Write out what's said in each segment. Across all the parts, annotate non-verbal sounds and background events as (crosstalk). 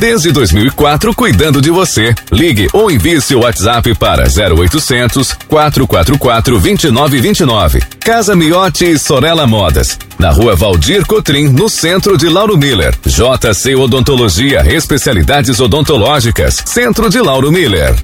Desde 2004, cuidando de você. Ligue ou envie seu WhatsApp para 0800 444 2929. Casa Miotti e Sorella Modas. Na rua Valdir Cotrim, no centro de Lauro Miller. JC Odontologia, especialidades odontológicas. Centro de Lauro Miller.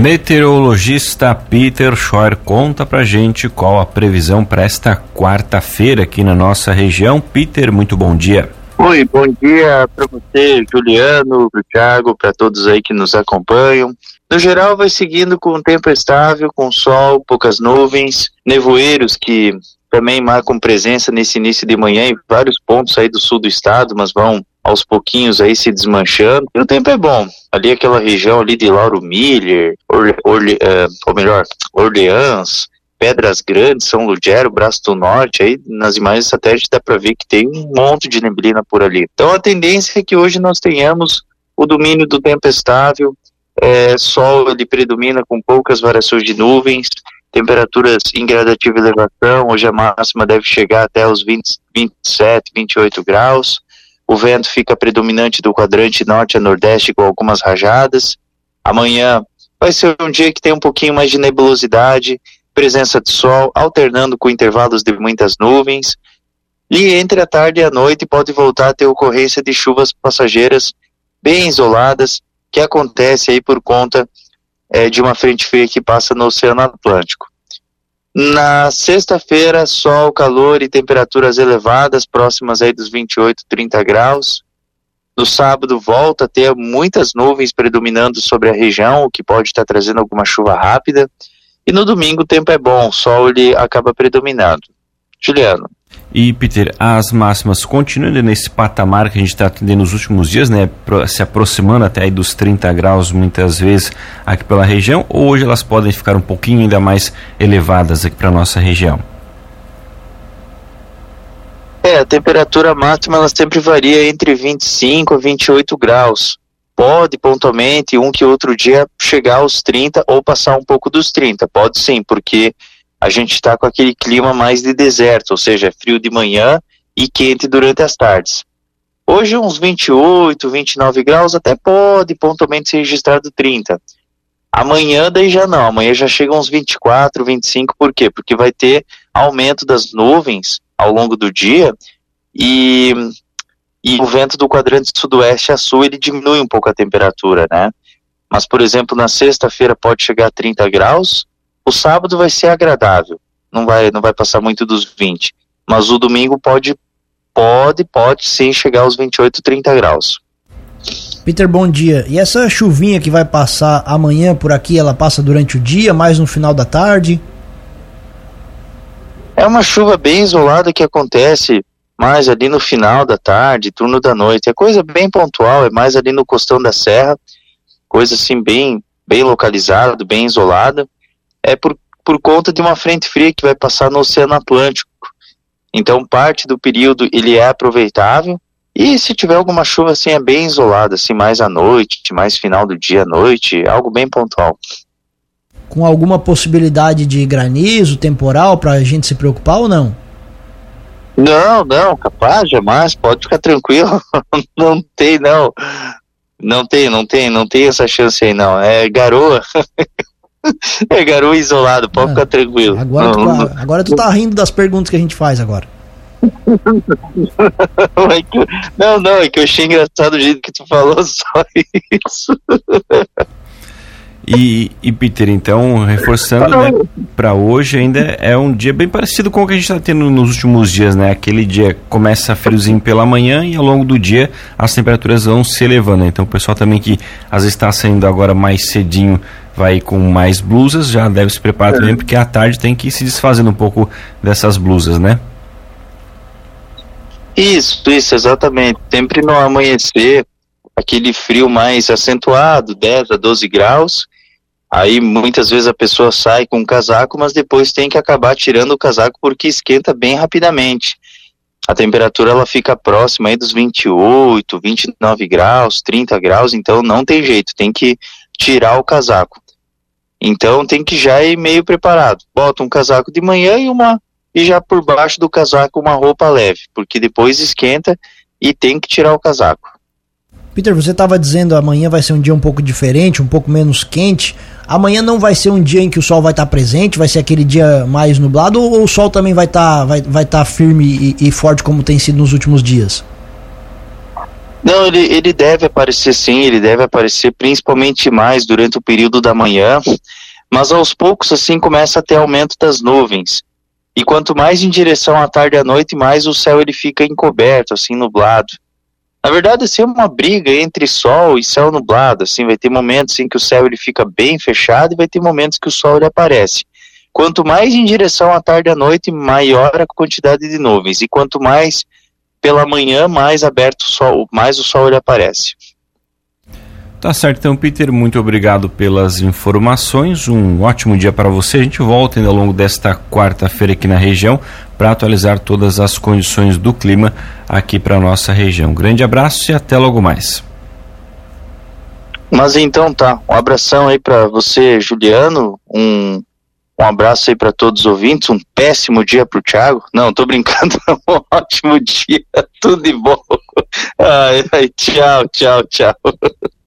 Meteorologista Peter Schor conta pra gente qual a previsão para esta quarta-feira aqui na nossa região. Peter, muito bom dia. Oi, bom dia para você, Juliano, para o Thiago, para todos aí que nos acompanham. No geral, vai seguindo com um tempo estável, com sol, poucas nuvens, nevoeiros que também marcam presença nesse início de manhã em vários pontos aí do sul do estado, mas vão aos pouquinhos aí se desmanchando. E o tempo é bom. Ali aquela região ali de Lauro Miller, Orle, Orle, uh, ou melhor, Orleans, Pedras Grandes, São Lugero, Braço do Norte, aí nas imagens satélites dá para ver que tem um monte de neblina por ali. Então a tendência é que hoje nós tenhamos o domínio do tempo estável, é, sol ele predomina com poucas variações de nuvens, temperaturas em gradativa elevação, hoje a máxima deve chegar até os 20, 27, 28 graus, o vento fica predominante do quadrante norte a nordeste com algumas rajadas, amanhã vai ser um dia que tem um pouquinho mais de nebulosidade, presença de sol, alternando com intervalos de muitas nuvens. E entre a tarde e a noite pode voltar a ter ocorrência de chuvas passageiras bem isoladas, que acontece aí por conta é, de uma frente fria que passa no Oceano Atlântico. Na sexta-feira, sol, calor e temperaturas elevadas, próximas aí dos 28, 30 graus. No sábado, volta a ter muitas nuvens predominando sobre a região, o que pode estar trazendo alguma chuva rápida. E no domingo o tempo é bom, o sol ele acaba predominando. Juliano. E, Peter, as máximas continuam nesse patamar que a gente está atendendo nos últimos dias, né? Se aproximando até aí dos 30 graus muitas vezes aqui pela região, ou hoje elas podem ficar um pouquinho ainda mais elevadas aqui para nossa região? É, a temperatura máxima ela sempre varia entre 25 a 28 graus pode pontualmente um que outro dia chegar aos 30 ou passar um pouco dos 30. Pode sim, porque a gente está com aquele clima mais de deserto, ou seja, é frio de manhã e quente durante as tardes. Hoje uns 28, 29 graus até pode pontualmente ser registrado 30. Amanhã daí já não, amanhã já chega uns 24, 25, por quê? Porque vai ter aumento das nuvens ao longo do dia e e o vento do quadrante sudoeste a sul ele diminui um pouco a temperatura, né? Mas, por exemplo, na sexta-feira pode chegar a 30 graus, o sábado vai ser agradável, não vai, não vai passar muito dos 20, mas o domingo pode, pode, pode sim chegar aos 28, 30 graus. Peter, bom dia. E essa chuvinha que vai passar amanhã por aqui, ela passa durante o dia, mais no final da tarde? É uma chuva bem isolada que acontece mais ali no final da tarde, turno da noite. É coisa bem pontual, é mais ali no costão da serra, coisa assim bem, bem localizada, bem isolada. É por, por conta de uma frente fria que vai passar no Oceano Atlântico. Então, parte do período ele é aproveitável. E se tiver alguma chuva assim, é bem isolada, assim, mais à noite, mais final do dia à noite, algo bem pontual. Com alguma possibilidade de granizo, temporal, para a gente se preocupar ou não? Não, não, capaz, jamais, pode ficar tranquilo. (laughs) não tem, não. Não tem, não tem, não tem essa chance aí, não. É garoa. (laughs) é garoa isolado, pode ah, ficar tranquilo. Agora, não, tu, não, tá, agora tu tá rindo das perguntas que a gente faz agora. (laughs) não, não, é que eu achei engraçado o jeito que tu falou só isso. E, e Peter, então, reforçando, né, para hoje ainda é um dia bem parecido com o que a gente está tendo nos últimos dias, né? Aquele dia começa friozinho pela manhã e ao longo do dia as temperaturas vão se elevando. Então, o pessoal também que às vezes está saindo agora mais cedinho vai com mais blusas, já deve se preparar é. também, porque à tarde tem que ir se desfazendo um pouco dessas blusas, né? Isso, isso, exatamente. Sempre no amanhecer, aquele frio mais acentuado, 10 a 12 graus, Aí muitas vezes a pessoa sai com um casaco, mas depois tem que acabar tirando o casaco porque esquenta bem rapidamente. A temperatura ela fica próxima aí dos 28, 29 graus, 30 graus, então não tem jeito, tem que tirar o casaco. Então tem que já ir meio preparado. Bota um casaco de manhã e uma e já por baixo do casaco uma roupa leve, porque depois esquenta e tem que tirar o casaco. Peter, você estava dizendo amanhã vai ser um dia um pouco diferente, um pouco menos quente. Amanhã não vai ser um dia em que o sol vai estar tá presente, vai ser aquele dia mais nublado ou o sol também vai estar tá, vai, vai tá firme e, e, forte como tem sido nos últimos dias? Não, ele, ele deve aparecer sim, ele deve aparecer principalmente mais durante o período da manhã, mas aos poucos assim começa a ter aumento das nuvens. E quanto mais em direção à tarde e à noite, mais o céu ele fica encoberto, assim, nublado. Na verdade, assim, é uma briga entre sol e céu nublado, assim, vai ter momentos em que o céu ele fica bem fechado e vai ter momentos que o sol ele aparece. Quanto mais em direção à tarde e à noite, maior a quantidade de nuvens, e quanto mais pela manhã, mais aberto o sol, mais o sol ele aparece. Tá certo, então, Peter, muito obrigado pelas informações. Um ótimo dia para você. A gente volta ainda ao longo desta quarta-feira aqui na região para atualizar todas as condições do clima aqui para nossa região. Grande abraço e até logo mais. Mas então tá, um abração aí para você, Juliano, um, um abraço aí para todos os ouvintes, um péssimo dia para o Thiago. Não, tô brincando, (laughs) um ótimo dia, tudo de bom. Ai, ai, tchau, tchau, tchau.